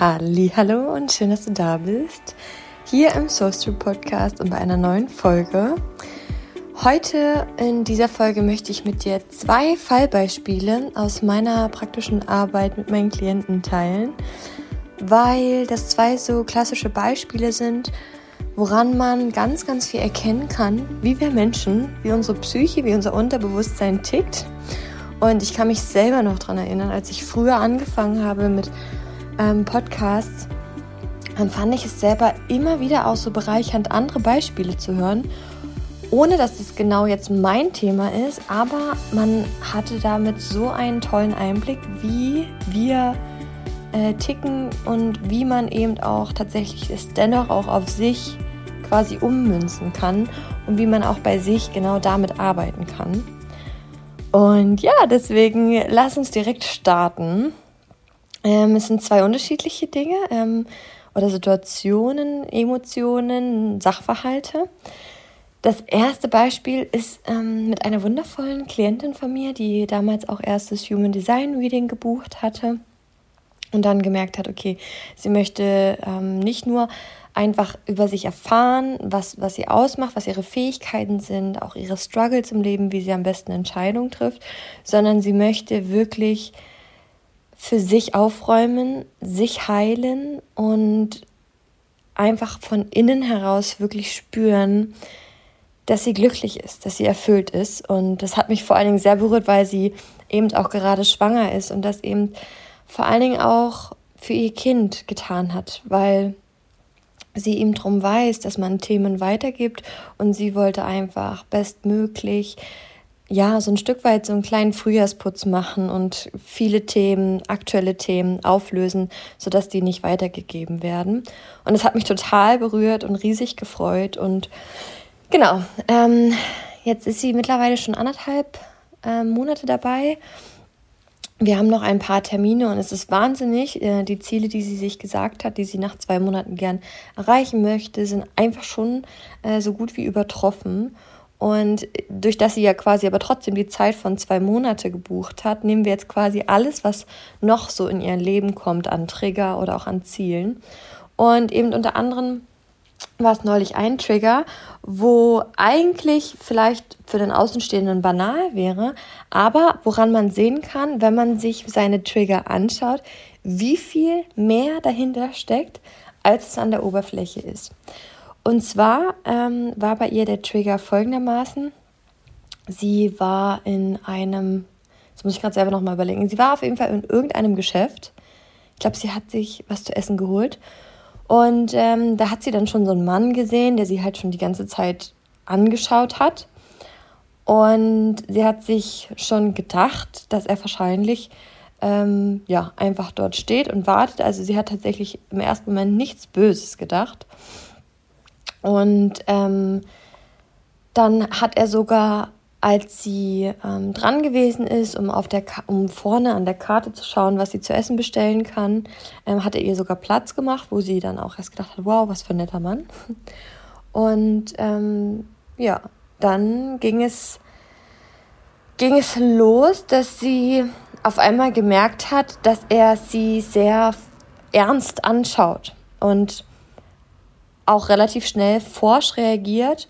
Hallo und schön, dass du da bist. Hier im Soul Street Podcast und bei einer neuen Folge. Heute in dieser Folge möchte ich mit dir zwei Fallbeispiele aus meiner praktischen Arbeit mit meinen Klienten teilen, weil das zwei so klassische Beispiele sind, woran man ganz, ganz viel erkennen kann, wie wir Menschen, wie unsere Psyche, wie unser Unterbewusstsein tickt. Und ich kann mich selber noch daran erinnern, als ich früher angefangen habe mit ähm, Podcasts, dann fand ich es selber immer wieder auch so bereichernd, andere Beispiele zu hören, ohne dass es genau jetzt mein Thema ist, aber man hatte damit so einen tollen Einblick, wie wir äh, ticken und wie man eben auch tatsächlich es dennoch auch auf sich quasi ummünzen kann und wie man auch bei sich genau damit arbeiten kann. Und ja, deswegen lass uns direkt starten. Ähm, es sind zwei unterschiedliche Dinge ähm, oder Situationen, Emotionen, Sachverhalte. Das erste Beispiel ist ähm, mit einer wundervollen Klientin von mir, die damals auch erst das Human Design Reading gebucht hatte und dann gemerkt hat, okay, sie möchte ähm, nicht nur einfach über sich erfahren, was, was sie ausmacht, was ihre Fähigkeiten sind, auch ihre Struggles im Leben, wie sie am besten Entscheidungen trifft, sondern sie möchte wirklich für sich aufräumen, sich heilen und einfach von innen heraus wirklich spüren, dass sie glücklich ist, dass sie erfüllt ist. Und das hat mich vor allen Dingen sehr berührt, weil sie eben auch gerade schwanger ist und das eben vor allen Dingen auch für ihr Kind getan hat, weil sie ihm darum weiß, dass man Themen weitergibt und sie wollte einfach bestmöglich ja, so ein Stück weit so einen kleinen Frühjahrsputz machen und viele Themen, aktuelle Themen auflösen, sodass die nicht weitergegeben werden. Und es hat mich total berührt und riesig gefreut. Und genau, ähm, jetzt ist sie mittlerweile schon anderthalb äh, Monate dabei. Wir haben noch ein paar Termine und es ist wahnsinnig. Äh, die Ziele, die sie sich gesagt hat, die sie nach zwei Monaten gern erreichen möchte, sind einfach schon äh, so gut wie übertroffen. Und durch das sie ja quasi aber trotzdem die Zeit von zwei Monate gebucht hat, nehmen wir jetzt quasi alles, was noch so in ihr Leben kommt, an Trigger oder auch an Zielen. Und eben unter anderem war es neulich ein Trigger, wo eigentlich vielleicht für den Außenstehenden banal wäre, aber woran man sehen kann, wenn man sich seine Trigger anschaut, wie viel mehr dahinter steckt, als es an der Oberfläche ist. Und zwar ähm, war bei ihr der Trigger folgendermaßen. Sie war in einem, jetzt muss ich gerade selber nochmal überlegen, sie war auf jeden Fall in irgendeinem Geschäft. Ich glaube, sie hat sich was zu essen geholt. Und ähm, da hat sie dann schon so einen Mann gesehen, der sie halt schon die ganze Zeit angeschaut hat. Und sie hat sich schon gedacht, dass er wahrscheinlich ähm, ja, einfach dort steht und wartet. Also sie hat tatsächlich im ersten Moment nichts Böses gedacht. Und ähm, dann hat er sogar, als sie ähm, dran gewesen ist, um, auf der um vorne an der Karte zu schauen, was sie zu essen bestellen kann, ähm, hat er ihr sogar Platz gemacht, wo sie dann auch erst gedacht hat, wow, was für ein netter Mann. Und ähm, ja, dann ging es, ging es los, dass sie auf einmal gemerkt hat, dass er sie sehr ernst anschaut. Und auch relativ schnell forsch reagiert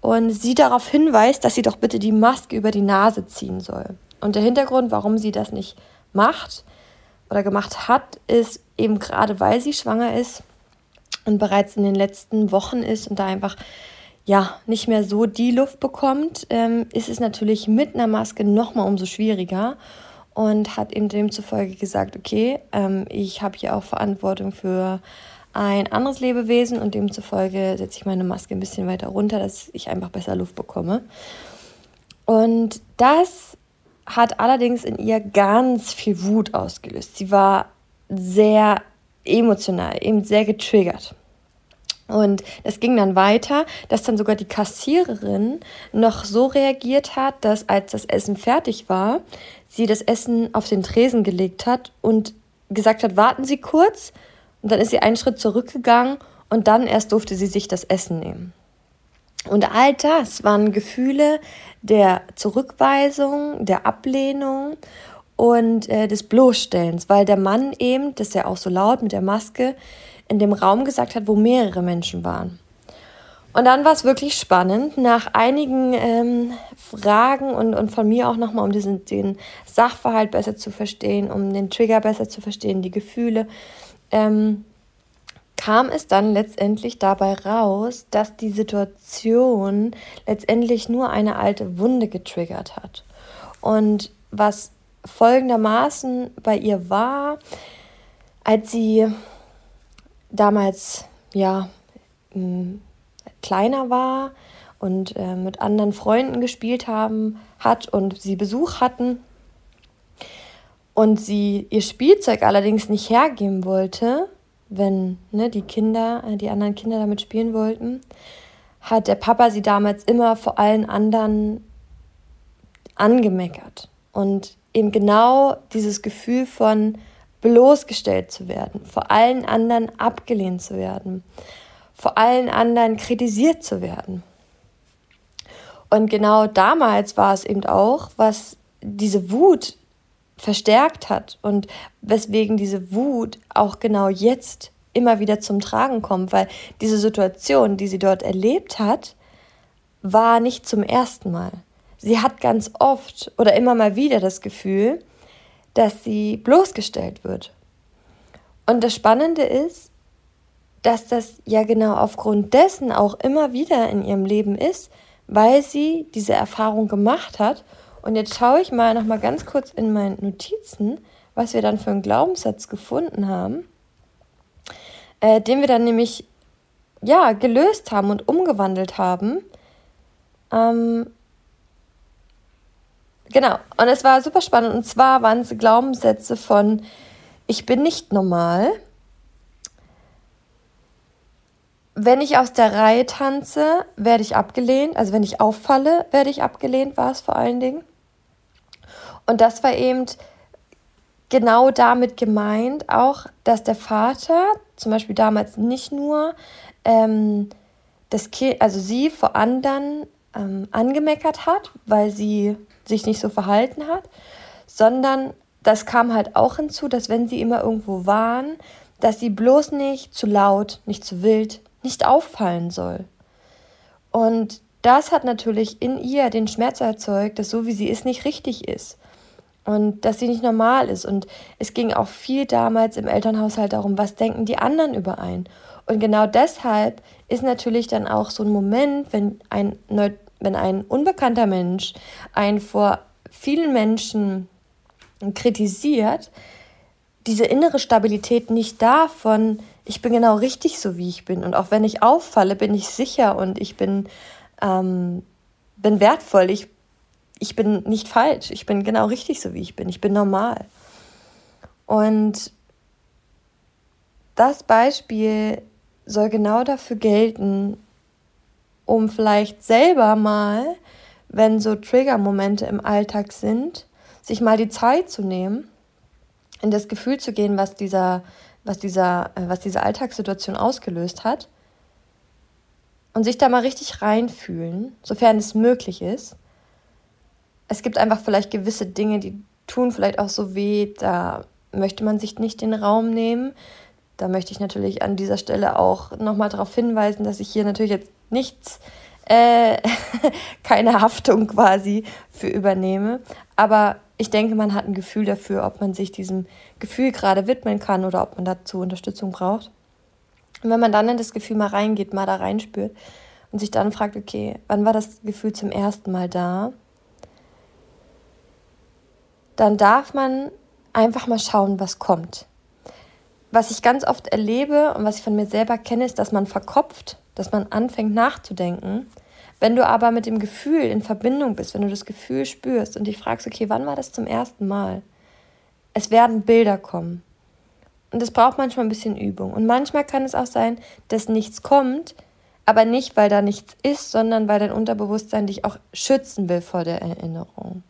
und sie darauf hinweist, dass sie doch bitte die Maske über die Nase ziehen soll. Und der Hintergrund, warum sie das nicht macht oder gemacht hat, ist eben gerade, weil sie schwanger ist und bereits in den letzten Wochen ist und da einfach ja nicht mehr so die Luft bekommt, ähm, ist es natürlich mit einer Maske noch mal umso schwieriger und hat ihm demzufolge gesagt, okay, ähm, ich habe hier auch Verantwortung für ein anderes Lebewesen und demzufolge setze ich meine Maske ein bisschen weiter runter, dass ich einfach besser Luft bekomme. Und das hat allerdings in ihr ganz viel Wut ausgelöst. Sie war sehr emotional, eben sehr getriggert. Und es ging dann weiter, dass dann sogar die Kassiererin noch so reagiert hat, dass als das Essen fertig war, sie das Essen auf den Tresen gelegt hat und gesagt hat, warten Sie kurz, und dann ist sie einen Schritt zurückgegangen und dann erst durfte sie sich das Essen nehmen. Und all das waren Gefühle der Zurückweisung, der Ablehnung und äh, des Bloßstellens, weil der Mann eben, das ist ja auch so laut mit der Maske, in dem Raum gesagt hat, wo mehrere Menschen waren. Und dann war es wirklich spannend, nach einigen ähm, Fragen und, und von mir auch nochmal, um diesen, den Sachverhalt besser zu verstehen, um den Trigger besser zu verstehen, die Gefühle, ähm, kam es dann letztendlich dabei raus, dass die Situation letztendlich nur eine alte Wunde getriggert hat. Und was folgendermaßen bei ihr war, als sie damals ja kleiner war und äh, mit anderen Freunden gespielt haben hat und sie Besuch hatten und sie ihr Spielzeug allerdings nicht hergeben wollte, wenn ne, die Kinder, äh, die anderen Kinder damit spielen wollten, hat der Papa sie damals immer vor allen anderen angemeckert. Und eben genau dieses Gefühl von bloßgestellt zu werden, vor allen anderen abgelehnt zu werden, vor allen anderen kritisiert zu werden. Und genau damals war es eben auch, was diese Wut verstärkt hat und weswegen diese Wut auch genau jetzt immer wieder zum Tragen kommt, weil diese Situation, die sie dort erlebt hat, war nicht zum ersten Mal. Sie hat ganz oft oder immer mal wieder das Gefühl, dass sie bloßgestellt wird. Und das Spannende ist, dass das ja genau aufgrund dessen auch immer wieder in ihrem Leben ist, weil sie diese Erfahrung gemacht hat und jetzt schaue ich mal noch mal ganz kurz in meinen Notizen, was wir dann für einen Glaubenssatz gefunden haben, äh, den wir dann nämlich ja gelöst haben und umgewandelt haben. Ähm, genau. Und es war super spannend. Und zwar waren es Glaubenssätze von ich bin nicht normal. Wenn ich aus der Reihe tanze, werde ich abgelehnt. Also wenn ich auffalle, werde ich abgelehnt, war es vor allen Dingen. Und das war eben genau damit gemeint, auch, dass der Vater zum Beispiel damals nicht nur ähm, das kind, also sie vor anderen ähm, angemeckert hat, weil sie sich nicht so verhalten hat, sondern das kam halt auch hinzu, dass wenn sie immer irgendwo waren, dass sie bloß nicht zu laut, nicht zu wild, nicht auffallen soll. Und das hat natürlich in ihr den Schmerz erzeugt, dass so wie sie ist nicht richtig ist und dass sie nicht normal ist. Und es ging auch viel damals im Elternhaushalt darum, was denken die anderen über einen. Und genau deshalb ist natürlich dann auch so ein Moment, wenn ein, wenn ein unbekannter Mensch einen vor vielen Menschen kritisiert, diese innere Stabilität nicht da von, ich bin genau richtig so, wie ich bin. Und auch wenn ich auffalle, bin ich sicher und ich bin, ähm, bin wertvoll. Ich ich bin nicht falsch, ich bin genau richtig so, wie ich bin, ich bin normal. Und das Beispiel soll genau dafür gelten, um vielleicht selber mal, wenn so Trigger-Momente im Alltag sind, sich mal die Zeit zu nehmen, in das Gefühl zu gehen, was dieser, was dieser, äh, was diese Alltagssituation ausgelöst hat und sich da mal richtig reinfühlen, sofern es möglich ist es gibt einfach vielleicht gewisse Dinge, die tun vielleicht auch so weh, da möchte man sich nicht den Raum nehmen. Da möchte ich natürlich an dieser Stelle auch nochmal darauf hinweisen, dass ich hier natürlich jetzt nichts, äh, keine Haftung quasi für übernehme. Aber ich denke, man hat ein Gefühl dafür, ob man sich diesem Gefühl gerade widmen kann oder ob man dazu Unterstützung braucht. Und wenn man dann in das Gefühl mal reingeht, mal da reinspürt und sich dann fragt, okay, wann war das Gefühl zum ersten Mal da? Dann darf man einfach mal schauen, was kommt. Was ich ganz oft erlebe und was ich von mir selber kenne, ist, dass man verkopft, dass man anfängt nachzudenken. Wenn du aber mit dem Gefühl in Verbindung bist, wenn du das Gefühl spürst und dich fragst, okay, wann war das zum ersten Mal? Es werden Bilder kommen. Und das braucht manchmal ein bisschen Übung. Und manchmal kann es auch sein, dass nichts kommt, aber nicht, weil da nichts ist, sondern weil dein Unterbewusstsein dich auch schützen will vor der Erinnerung.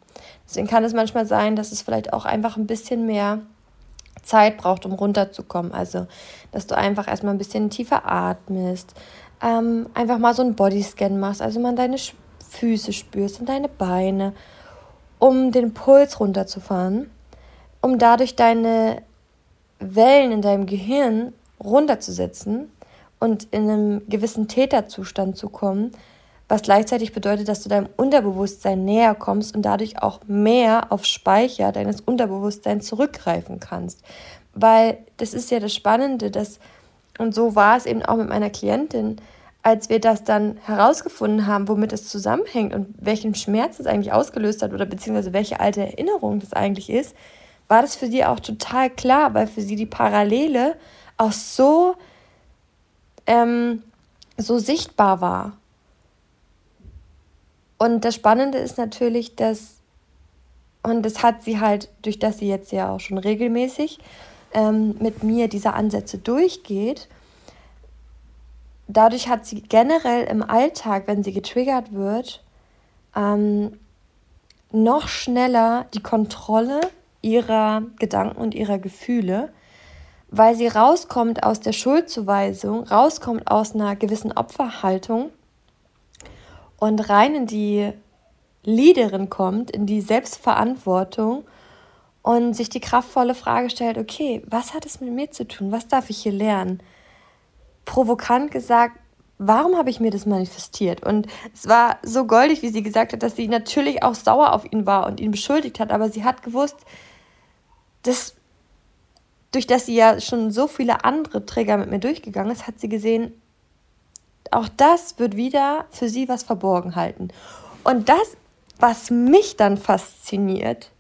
Deswegen kann es manchmal sein, dass es vielleicht auch einfach ein bisschen mehr Zeit braucht, um runterzukommen. Also, dass du einfach erstmal ein bisschen tiefer atmest, ähm, einfach mal so einen Bodyscan machst, also mal deine Füße spürst und deine Beine, um den Puls runterzufahren. um dadurch deine Wellen in deinem Gehirn runterzusetzen und in einem gewissen Täterzustand zu kommen, was gleichzeitig bedeutet, dass du deinem Unterbewusstsein näher kommst und dadurch auch mehr auf Speicher deines Unterbewusstseins zurückgreifen kannst. Weil das ist ja das Spannende, dass, und so war es eben auch mit meiner Klientin, als wir das dann herausgefunden haben, womit es zusammenhängt und welchen Schmerz es eigentlich ausgelöst hat oder beziehungsweise welche alte Erinnerung das eigentlich ist, war das für sie auch total klar, weil für sie die Parallele auch so, ähm, so sichtbar war. Und das Spannende ist natürlich, dass, und das hat sie halt, durch das sie jetzt ja auch schon regelmäßig ähm, mit mir diese Ansätze durchgeht, dadurch hat sie generell im Alltag, wenn sie getriggert wird, ähm, noch schneller die Kontrolle ihrer Gedanken und ihrer Gefühle, weil sie rauskommt aus der Schuldzuweisung, rauskommt aus einer gewissen Opferhaltung und rein in die Leaderin kommt, in die Selbstverantwortung und sich die kraftvolle Frage stellt, okay, was hat es mit mir zu tun? Was darf ich hier lernen? Provokant gesagt, warum habe ich mir das manifestiert? Und es war so goldig, wie sie gesagt hat, dass sie natürlich auch sauer auf ihn war und ihn beschuldigt hat, aber sie hat gewusst, dass durch das sie ja schon so viele andere Träger mit mir durchgegangen ist, hat sie gesehen, auch das wird wieder für sie was verborgen halten. Und das, was mich dann fasziniert,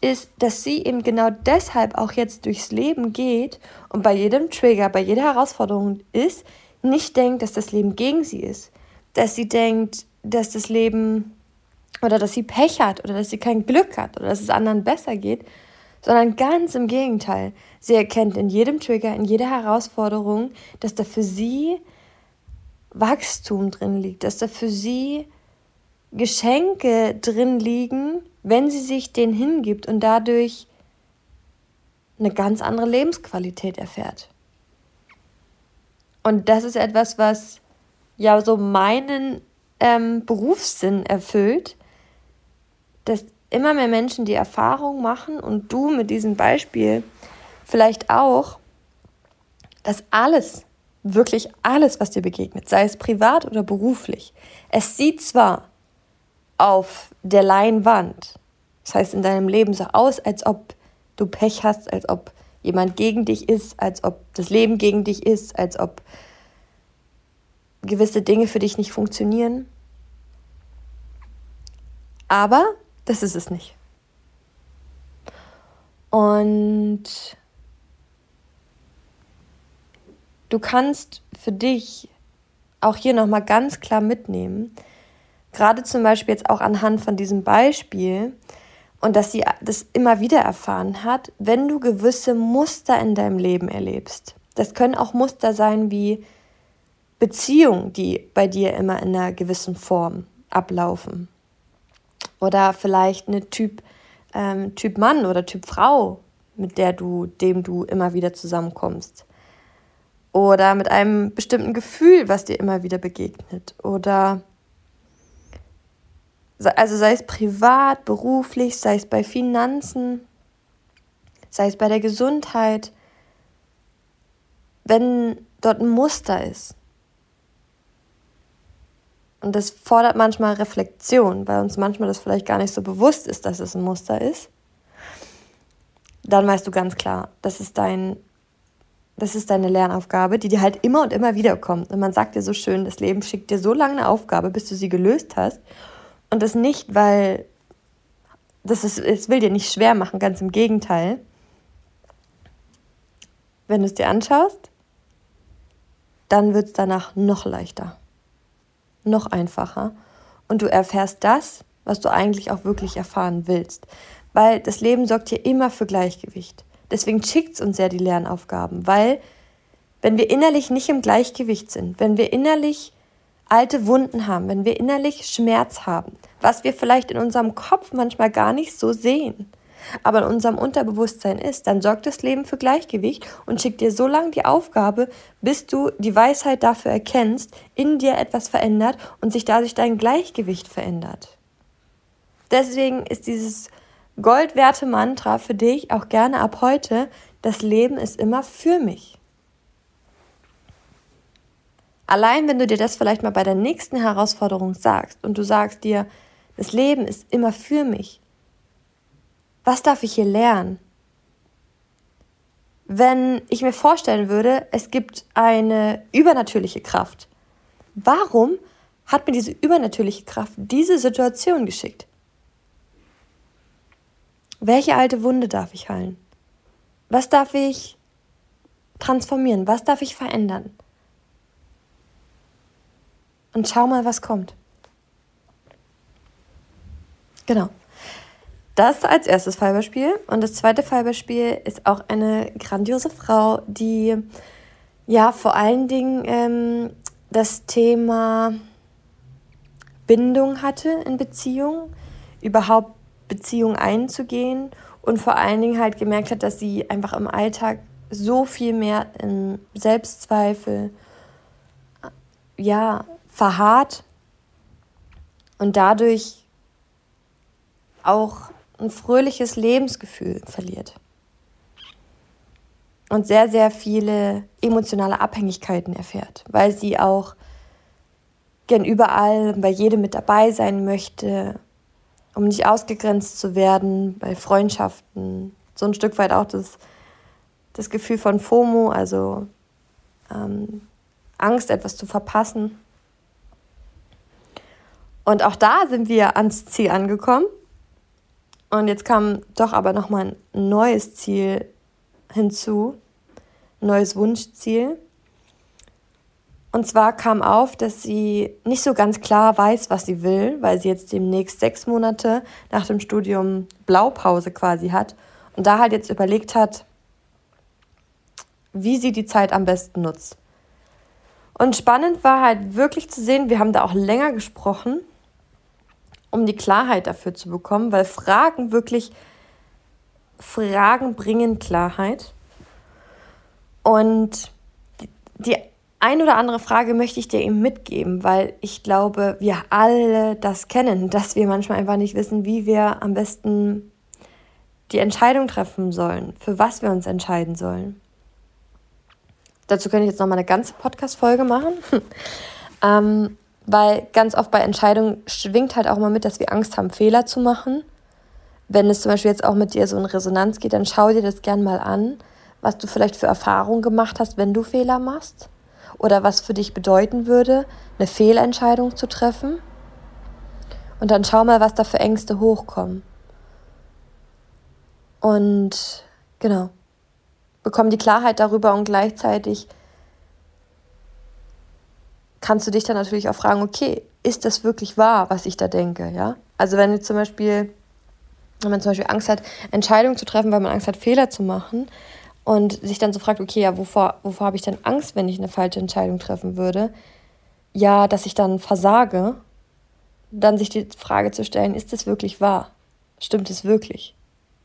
ist, dass sie eben genau deshalb auch jetzt durchs Leben geht und bei jedem Trigger, bei jeder Herausforderung ist, nicht denkt, dass das Leben gegen sie ist. Dass sie denkt, dass das Leben oder dass sie Pech hat oder dass sie kein Glück hat oder dass es anderen besser geht, sondern ganz im Gegenteil. Sie erkennt in jedem Trigger, in jeder Herausforderung, dass da für sie Wachstum drin liegt, dass da für sie Geschenke drin liegen, wenn sie sich denen hingibt und dadurch eine ganz andere Lebensqualität erfährt. Und das ist etwas, was ja so meinen ähm, Berufssinn erfüllt, dass immer mehr Menschen die Erfahrung machen und du mit diesem Beispiel vielleicht auch, dass alles, wirklich alles, was dir begegnet, sei es privat oder beruflich, es sieht zwar auf der Leinwand, das heißt in deinem Leben so aus, als ob du Pech hast, als ob jemand gegen dich ist, als ob das Leben gegen dich ist, als ob gewisse Dinge für dich nicht funktionieren. Aber das ist es nicht. Und du kannst für dich auch hier nochmal ganz klar mitnehmen, gerade zum Beispiel jetzt auch anhand von diesem Beispiel, und dass sie das immer wieder erfahren hat, wenn du gewisse Muster in deinem Leben erlebst. Das können auch Muster sein wie Beziehungen, die bei dir immer in einer gewissen Form ablaufen. Oder vielleicht eine Typ, ähm, Typ Mann oder Typ Frau, mit der du, dem du immer wieder zusammenkommst. Oder mit einem bestimmten Gefühl, was dir immer wieder begegnet. Oder also sei es privat, beruflich, sei es bei Finanzen, sei es bei der Gesundheit, wenn dort ein Muster ist, und das fordert manchmal Reflexion, weil uns manchmal das vielleicht gar nicht so bewusst ist, dass es ein Muster ist. Dann weißt du ganz klar, das ist dein, das ist deine Lernaufgabe, die dir halt immer und immer wieder kommt. Und man sagt dir so schön, das Leben schickt dir so lange eine Aufgabe, bis du sie gelöst hast. Und das nicht, weil das ist, es will dir nicht schwer machen, ganz im Gegenteil. Wenn du es dir anschaust, dann wird es danach noch leichter noch einfacher und du erfährst das, was du eigentlich auch wirklich erfahren willst. Weil das Leben sorgt hier immer für Gleichgewicht. Deswegen schickt es uns ja die Lernaufgaben, weil wenn wir innerlich nicht im Gleichgewicht sind, wenn wir innerlich alte Wunden haben, wenn wir innerlich Schmerz haben, was wir vielleicht in unserem Kopf manchmal gar nicht so sehen, aber in unserem Unterbewusstsein ist, dann sorgt das Leben für Gleichgewicht und schickt dir so lange die Aufgabe, bis du die Weisheit dafür erkennst, in dir etwas verändert und sich dadurch dein Gleichgewicht verändert. Deswegen ist dieses Goldwerte Mantra für dich auch gerne ab heute, das Leben ist immer für mich. Allein wenn du dir das vielleicht mal bei der nächsten Herausforderung sagst und du sagst dir, das Leben ist immer für mich. Was darf ich hier lernen? Wenn ich mir vorstellen würde, es gibt eine übernatürliche Kraft, warum hat mir diese übernatürliche Kraft diese Situation geschickt? Welche alte Wunde darf ich heilen? Was darf ich transformieren? Was darf ich verändern? Und schau mal, was kommt. Genau. Das als erstes Fallbeispiel. Und das zweite Fallbeispiel ist auch eine grandiose Frau, die ja vor allen Dingen ähm, das Thema Bindung hatte in Beziehungen, überhaupt Beziehung einzugehen und vor allen Dingen halt gemerkt hat, dass sie einfach im Alltag so viel mehr in Selbstzweifel ja verharrt und dadurch auch ein fröhliches Lebensgefühl verliert. Und sehr, sehr viele emotionale Abhängigkeiten erfährt, weil sie auch gern überall bei jedem mit dabei sein möchte, um nicht ausgegrenzt zu werden bei Freundschaften. So ein Stück weit auch das, das Gefühl von FOMO, also ähm, Angst, etwas zu verpassen. Und auch da sind wir ans Ziel angekommen. Und jetzt kam doch aber nochmal ein neues Ziel hinzu, ein neues Wunschziel. Und zwar kam auf, dass sie nicht so ganz klar weiß, was sie will, weil sie jetzt demnächst sechs Monate nach dem Studium Blaupause quasi hat und da halt jetzt überlegt hat, wie sie die Zeit am besten nutzt. Und spannend war halt wirklich zu sehen, wir haben da auch länger gesprochen, um die Klarheit dafür zu bekommen, weil Fragen wirklich, Fragen bringen Klarheit. Und die ein oder andere Frage möchte ich dir eben mitgeben, weil ich glaube, wir alle das kennen, dass wir manchmal einfach nicht wissen, wie wir am besten die Entscheidung treffen sollen, für was wir uns entscheiden sollen. Dazu könnte ich jetzt nochmal eine ganze Podcast-Folge machen, ähm, weil ganz oft bei Entscheidungen schwingt halt auch mal mit, dass wir Angst haben, Fehler zu machen. Wenn es zum Beispiel jetzt auch mit dir so in Resonanz geht, dann schau dir das gern mal an, was du vielleicht für Erfahrungen gemacht hast, wenn du Fehler machst oder was für dich bedeuten würde, eine Fehlentscheidung zu treffen. Und dann schau mal, was da für Ängste hochkommen. Und genau, bekomm die Klarheit darüber und gleichzeitig kannst du dich dann natürlich auch fragen, okay, ist das wirklich wahr, was ich da denke, ja? Also wenn du zum Beispiel, wenn man zum Beispiel Angst hat, Entscheidungen zu treffen, weil man Angst hat, Fehler zu machen, und sich dann so fragt, okay, ja, wovor, wovor habe ich denn Angst, wenn ich eine falsche Entscheidung treffen würde? Ja, dass ich dann versage, dann sich die Frage zu stellen, ist das wirklich wahr? Stimmt es wirklich?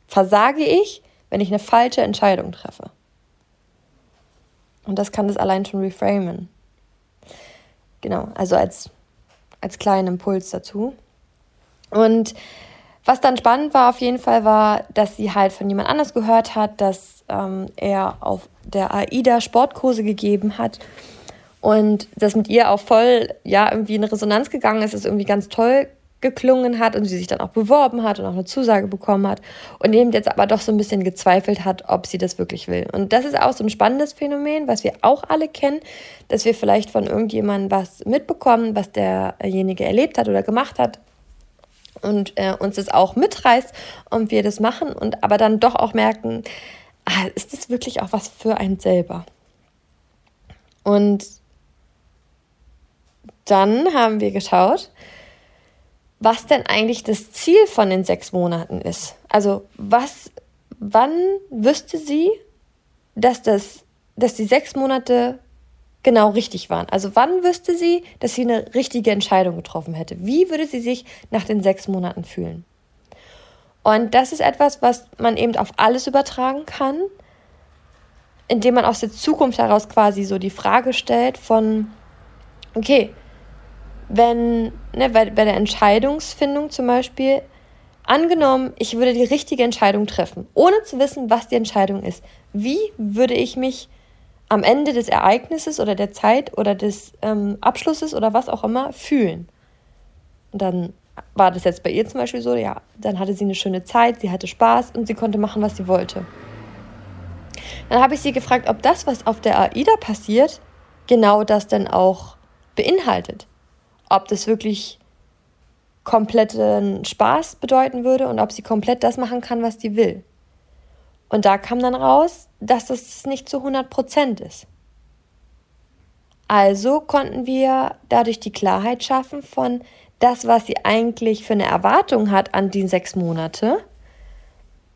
Versage ich, wenn ich eine falsche Entscheidung treffe? Und das kann das allein schon reframen. Genau, also als, als kleinen Impuls dazu. Und was dann spannend war auf jeden Fall war, dass sie halt von jemand anders gehört hat, dass ähm, er auf der AIDA Sportkurse gegeben hat und das mit ihr auch voll, ja, irgendwie in Resonanz gegangen ist, es irgendwie ganz toll geklungen hat und sie sich dann auch beworben hat und auch eine Zusage bekommen hat und eben jetzt aber doch so ein bisschen gezweifelt hat, ob sie das wirklich will. Und das ist auch so ein spannendes Phänomen, was wir auch alle kennen, dass wir vielleicht von irgendjemandem was mitbekommen, was derjenige erlebt hat oder gemacht hat und äh, uns das auch mitreißt und wir das machen und aber dann doch auch merken, ah, ist das wirklich auch was für einen selber? Und dann haben wir geschaut, was denn eigentlich das Ziel von den sechs Monaten ist. Also was, wann wüsste sie, dass das, dass die sechs Monate genau richtig waren. Also wann wüsste sie, dass sie eine richtige Entscheidung getroffen hätte? Wie würde sie sich nach den sechs Monaten fühlen? Und das ist etwas, was man eben auf alles übertragen kann, indem man aus der Zukunft heraus quasi so die Frage stellt von, okay, wenn, ne, bei, bei der Entscheidungsfindung zum Beispiel, Angenommen, ich würde die richtige Entscheidung treffen, ohne zu wissen, was die Entscheidung ist. Wie würde ich mich am Ende des Ereignisses oder der Zeit oder des ähm, Abschlusses oder was auch immer fühlen? Und dann war das jetzt bei ihr zum Beispiel so, ja, dann hatte sie eine schöne Zeit, sie hatte Spaß und sie konnte machen, was sie wollte. Dann habe ich sie gefragt, ob das, was auf der AIDA passiert, genau das denn auch beinhaltet. Ob das wirklich kompletten Spaß bedeuten würde und ob sie komplett das machen kann, was sie will. Und da kam dann raus, dass das nicht zu 100 Prozent ist. Also konnten wir dadurch die Klarheit schaffen von das, was sie eigentlich für eine Erwartung hat an die sechs Monate,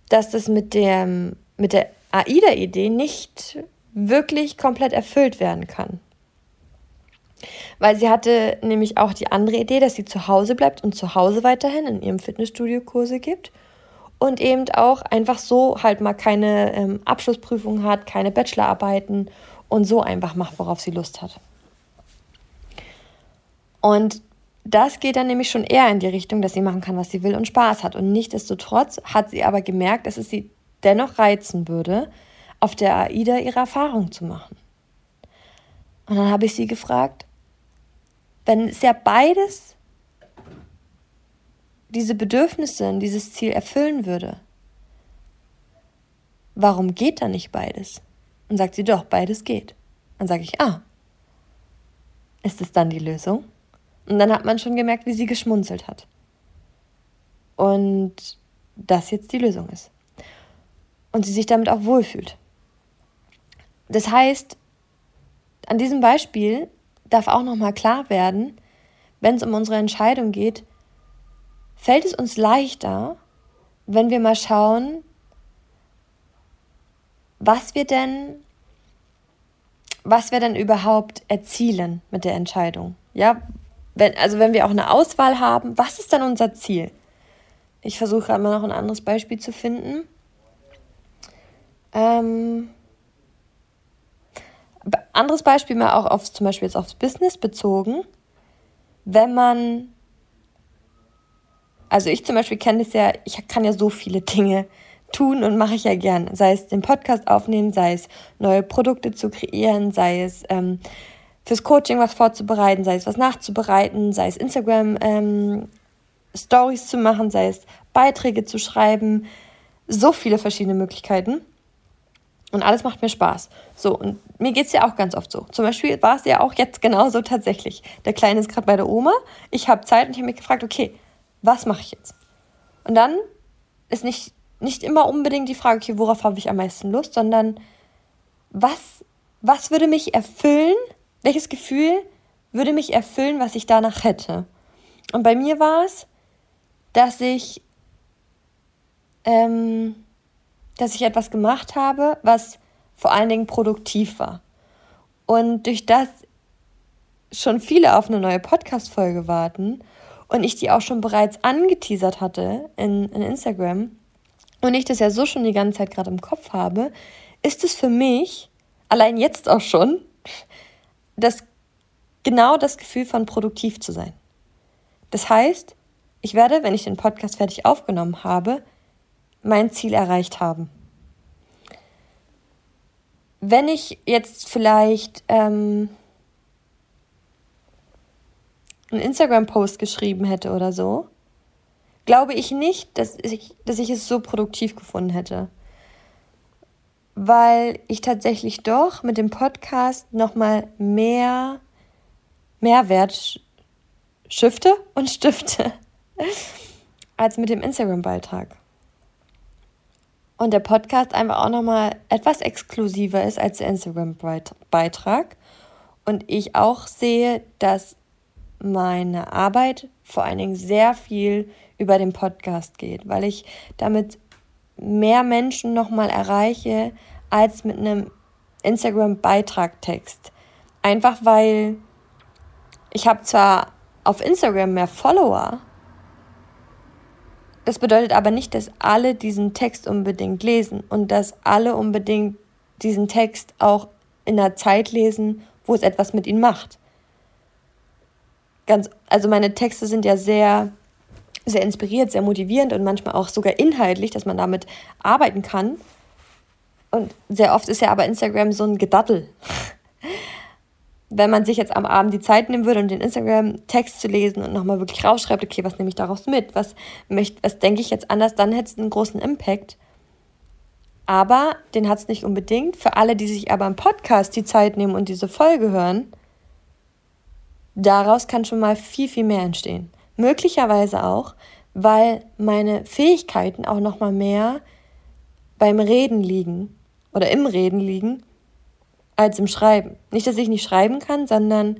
dass das mit, dem, mit der AIDA-Idee nicht wirklich komplett erfüllt werden kann. Weil sie hatte nämlich auch die andere Idee, dass sie zu Hause bleibt und zu Hause weiterhin in ihrem Fitnessstudio Kurse gibt und eben auch einfach so halt mal keine ähm, Abschlussprüfung hat, keine Bachelorarbeiten und so einfach macht, worauf sie Lust hat. Und das geht dann nämlich schon eher in die Richtung, dass sie machen kann, was sie will und Spaß hat. Und nichtsdestotrotz hat sie aber gemerkt, dass es sie dennoch reizen würde, auf der AIDA ihre Erfahrung zu machen. Und dann habe ich sie gefragt, wenn es ja beides diese Bedürfnisse und dieses Ziel erfüllen würde, warum geht da nicht beides? Und sagt sie, doch, beides geht. Dann sage ich, ah, ist es dann die Lösung? Und dann hat man schon gemerkt, wie sie geschmunzelt hat. Und das jetzt die Lösung ist. Und sie sich damit auch wohlfühlt. Das heißt, an diesem Beispiel darf auch nochmal klar werden, wenn es um unsere Entscheidung geht, fällt es uns leichter, wenn wir mal schauen, was wir denn, was wir denn überhaupt erzielen mit der Entscheidung. Ja, wenn, also wenn wir auch eine Auswahl haben, was ist dann unser Ziel? Ich versuche gerade mal noch ein anderes Beispiel zu finden. Ähm, anderes Beispiel mal auch auf zum Beispiel jetzt aufs Business bezogen. Wenn man, also ich zum Beispiel kenne es ja, ich kann ja so viele Dinge tun und mache ich ja gern. Sei es den Podcast aufnehmen, sei es neue Produkte zu kreieren, sei es ähm, fürs Coaching was vorzubereiten, sei es was nachzubereiten, sei es Instagram ähm, Stories zu machen, sei es Beiträge zu schreiben. So viele verschiedene Möglichkeiten. Und alles macht mir Spaß. So, und mir geht es ja auch ganz oft so. Zum Beispiel war es ja auch jetzt genauso tatsächlich. Der Kleine ist gerade bei der Oma. Ich habe Zeit und ich habe mich gefragt, okay, was mache ich jetzt? Und dann ist nicht, nicht immer unbedingt die Frage, okay, worauf habe ich am meisten Lust, sondern was, was würde mich erfüllen? Welches Gefühl würde mich erfüllen, was ich danach hätte? Und bei mir war es, dass ich ähm, dass ich etwas gemacht habe, was vor allen Dingen produktiv war. Und durch das schon viele auf eine neue Podcast-Folge warten und ich die auch schon bereits angeteasert hatte in, in Instagram und ich das ja so schon die ganze Zeit gerade im Kopf habe, ist es für mich, allein jetzt auch schon, das genau das Gefühl von produktiv zu sein. Das heißt, ich werde, wenn ich den Podcast fertig aufgenommen habe, mein Ziel erreicht haben. Wenn ich jetzt vielleicht ähm, einen Instagram-Post geschrieben hätte oder so, glaube ich nicht, dass ich, dass ich es so produktiv gefunden hätte. Weil ich tatsächlich doch mit dem Podcast nochmal mehr Mehrwert schifte und stifte als mit dem Instagram-Beitrag und der Podcast einfach auch nochmal etwas exklusiver ist als der Instagram-Beitrag. Und ich auch sehe, dass meine Arbeit vor allen Dingen sehr viel über den Podcast geht, weil ich damit mehr Menschen nochmal erreiche als mit einem Instagram-Beitragtext. Einfach weil ich habe zwar auf Instagram mehr Follower, das bedeutet aber nicht, dass alle diesen Text unbedingt lesen und dass alle unbedingt diesen Text auch in einer Zeit lesen, wo es etwas mit ihnen macht. Ganz, also meine Texte sind ja sehr sehr inspiriert, sehr motivierend und manchmal auch sogar inhaltlich, dass man damit arbeiten kann. Und sehr oft ist ja aber Instagram so ein Gedattel. Wenn man sich jetzt am Abend die Zeit nehmen würde, um den Instagram-Text zu lesen und nochmal wirklich rausschreibt, okay, was nehme ich daraus mit? Was, möchte, was denke ich jetzt anders? Dann hätte es einen großen Impact. Aber den hat es nicht unbedingt. Für alle, die sich aber im Podcast die Zeit nehmen und diese Folge hören, daraus kann schon mal viel, viel mehr entstehen. Möglicherweise auch, weil meine Fähigkeiten auch noch mal mehr beim Reden liegen oder im Reden liegen als im Schreiben. Nicht, dass ich nicht schreiben kann, sondern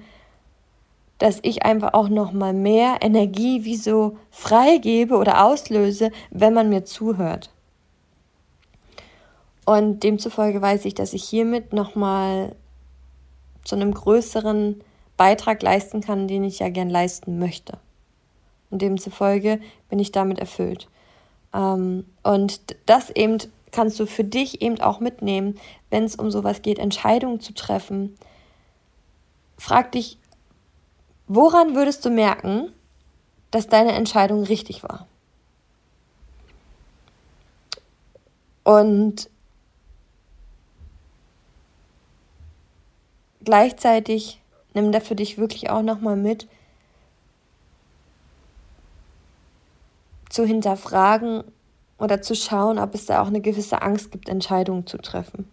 dass ich einfach auch noch mal mehr Energie wie so freigebe oder auslöse, wenn man mir zuhört. Und demzufolge weiß ich, dass ich hiermit noch mal zu einem größeren Beitrag leisten kann, den ich ja gern leisten möchte. Und demzufolge bin ich damit erfüllt. Ähm, und das eben kannst du für dich eben auch mitnehmen, wenn es um sowas geht, Entscheidungen zu treffen. Frag dich, woran würdest du merken, dass deine Entscheidung richtig war? Und gleichzeitig nimm da für dich wirklich auch nochmal mit, zu hinterfragen oder zu schauen, ob es da auch eine gewisse Angst gibt, Entscheidungen zu treffen.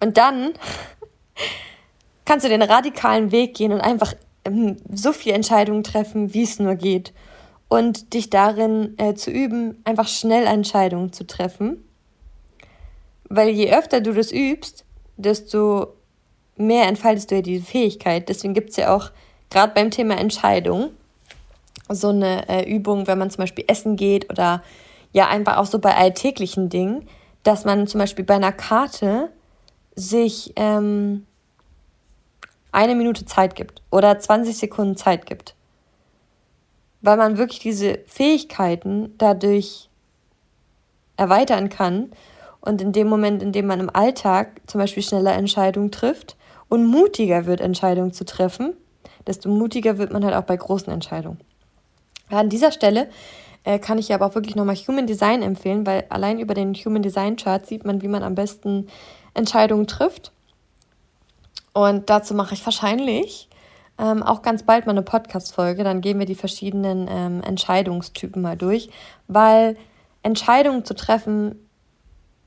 Und dann kannst du den radikalen Weg gehen und einfach ähm, so viele Entscheidungen treffen, wie es nur geht. Und dich darin äh, zu üben, einfach schnell Entscheidungen zu treffen. Weil je öfter du das übst, desto mehr entfaltest du ja diese Fähigkeit. Deswegen gibt es ja auch gerade beim Thema Entscheidung so eine äh, Übung, wenn man zum Beispiel essen geht oder ja einfach auch so bei alltäglichen Dingen, dass man zum Beispiel bei einer Karte sich ähm, eine Minute Zeit gibt oder 20 Sekunden Zeit gibt. Weil man wirklich diese Fähigkeiten dadurch erweitern kann und in dem Moment, in dem man im Alltag zum Beispiel schneller Entscheidungen trifft und mutiger wird, Entscheidungen zu treffen, desto mutiger wird man halt auch bei großen Entscheidungen. An dieser Stelle äh, kann ich aber auch wirklich nochmal Human Design empfehlen, weil allein über den Human Design Chart sieht man, wie man am besten Entscheidungen trifft. Und dazu mache ich wahrscheinlich ähm, auch ganz bald mal eine Podcast-Folge. Dann gehen wir die verschiedenen ähm, Entscheidungstypen mal durch, weil Entscheidungen zu treffen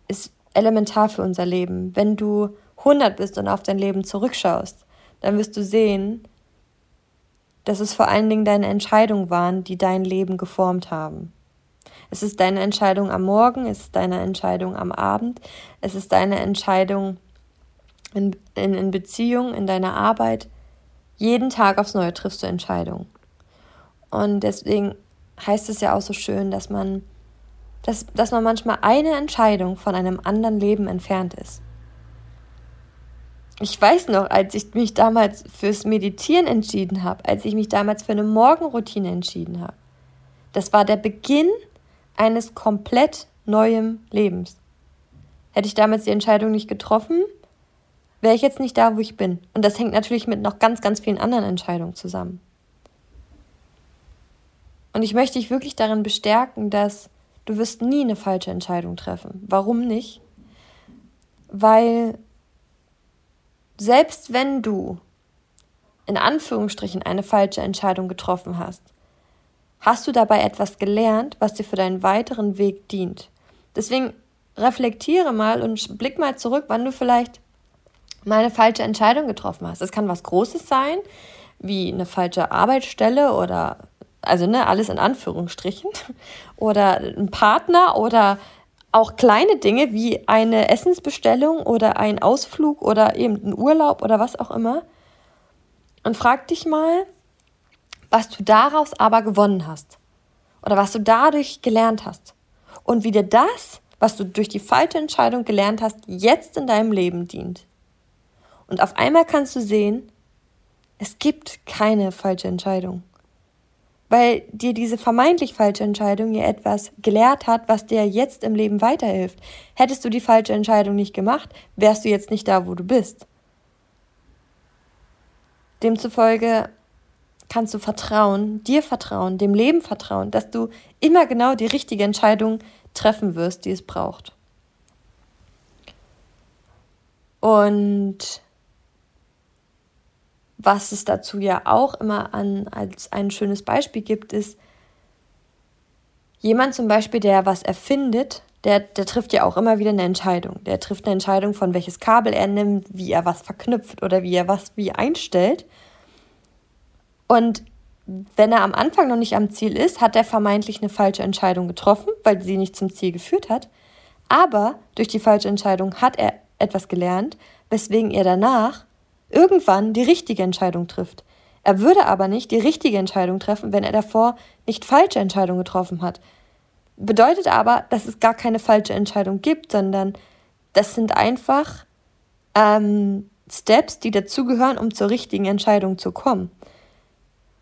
ist elementar für unser Leben. Wenn du 100 bist und auf dein Leben zurückschaust, dann wirst du sehen, dass es vor allen Dingen deine Entscheidungen waren, die dein Leben geformt haben. Es ist deine Entscheidung am Morgen, es ist deine Entscheidung am Abend, es ist deine Entscheidung in, in, in Beziehung, in deiner Arbeit. Jeden Tag aufs Neue triffst du Entscheidungen. Und deswegen heißt es ja auch so schön, dass man, dass, dass man manchmal eine Entscheidung von einem anderen Leben entfernt ist ich weiß noch, als ich mich damals fürs Meditieren entschieden habe, als ich mich damals für eine Morgenroutine entschieden habe. Das war der Beginn eines komplett neuen Lebens. Hätte ich damals die Entscheidung nicht getroffen, wäre ich jetzt nicht da, wo ich bin. Und das hängt natürlich mit noch ganz, ganz vielen anderen Entscheidungen zusammen. Und ich möchte dich wirklich darin bestärken, dass du wirst nie eine falsche Entscheidung treffen. Warum nicht? Weil selbst wenn du in Anführungsstrichen eine falsche Entscheidung getroffen hast, hast du dabei etwas gelernt, was dir für deinen weiteren Weg dient. Deswegen reflektiere mal und blick mal zurück, wann du vielleicht mal eine falsche Entscheidung getroffen hast. Es kann was Großes sein, wie eine falsche Arbeitsstelle oder, also ne, alles in Anführungsstrichen, oder ein Partner oder auch kleine Dinge wie eine Essensbestellung oder ein Ausflug oder eben ein Urlaub oder was auch immer. Und frag dich mal, was du daraus aber gewonnen hast. Oder was du dadurch gelernt hast. Und wie dir das, was du durch die falsche Entscheidung gelernt hast, jetzt in deinem Leben dient. Und auf einmal kannst du sehen, es gibt keine falsche Entscheidung weil dir diese vermeintlich falsche Entscheidung ja etwas gelehrt hat, was dir jetzt im Leben weiterhilft. Hättest du die falsche Entscheidung nicht gemacht, wärst du jetzt nicht da, wo du bist. Demzufolge kannst du vertrauen, dir vertrauen, dem Leben vertrauen, dass du immer genau die richtige Entscheidung treffen wirst, die es braucht. Und was es dazu ja auch immer an, als ein schönes Beispiel gibt, ist, jemand zum Beispiel, der was erfindet, der, der trifft ja auch immer wieder eine Entscheidung. Der trifft eine Entscheidung von welches Kabel er nimmt, wie er was verknüpft oder wie er was wie einstellt. Und wenn er am Anfang noch nicht am Ziel ist, hat er vermeintlich eine falsche Entscheidung getroffen, weil sie nicht zum Ziel geführt hat. Aber durch die falsche Entscheidung hat er etwas gelernt, weswegen er danach irgendwann die richtige Entscheidung trifft. Er würde aber nicht die richtige Entscheidung treffen, wenn er davor nicht falsche Entscheidungen getroffen hat. Bedeutet aber, dass es gar keine falsche Entscheidung gibt, sondern das sind einfach ähm, Steps, die dazugehören, um zur richtigen Entscheidung zu kommen.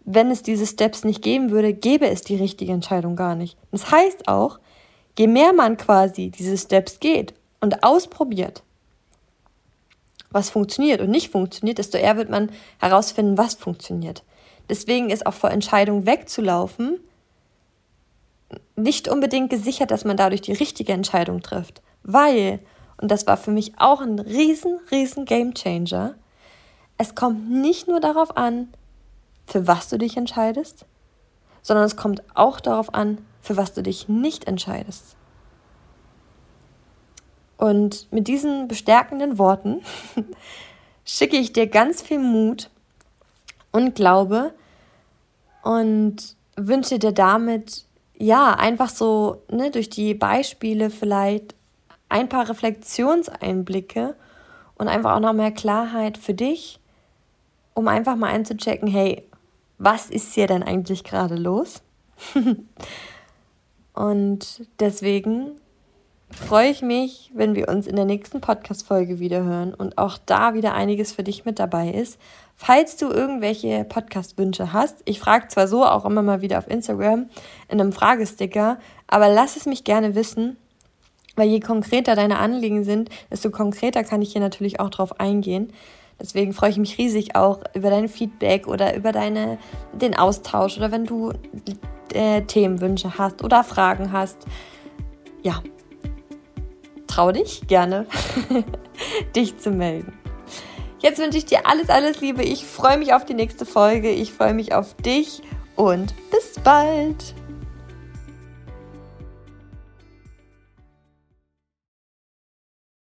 Wenn es diese Steps nicht geben würde, gäbe es die richtige Entscheidung gar nicht. Das heißt auch, je mehr man quasi diese Steps geht und ausprobiert, was funktioniert und nicht funktioniert, desto eher wird man herausfinden, was funktioniert. Deswegen ist auch vor Entscheidungen wegzulaufen nicht unbedingt gesichert, dass man dadurch die richtige Entscheidung trifft. Weil, und das war für mich auch ein riesen, riesen Game Changer, es kommt nicht nur darauf an, für was du dich entscheidest, sondern es kommt auch darauf an, für was du dich nicht entscheidest. Und mit diesen bestärkenden Worten schicke ich dir ganz viel Mut und Glaube und wünsche dir damit ja, einfach so ne, durch die Beispiele vielleicht ein paar Reflexionseinblicke und einfach auch noch mehr Klarheit für dich, um einfach mal einzuchecken, hey, was ist hier denn eigentlich gerade los? und deswegen freue ich mich, wenn wir uns in der nächsten Podcast-Folge wieder hören und auch da wieder einiges für dich mit dabei ist. Falls du irgendwelche Podcast-Wünsche hast, ich frage zwar so auch immer mal wieder auf Instagram in einem Fragesticker, aber lass es mich gerne wissen, weil je konkreter deine Anliegen sind, desto konkreter kann ich hier natürlich auch drauf eingehen. Deswegen freue ich mich riesig auch über dein Feedback oder über deine, den Austausch oder wenn du äh, Themenwünsche hast oder Fragen hast. Ja, trau dich gerne, dich zu melden. Jetzt wünsche ich dir alles, alles Liebe. Ich freue mich auf die nächste Folge. Ich freue mich auf dich und bis bald.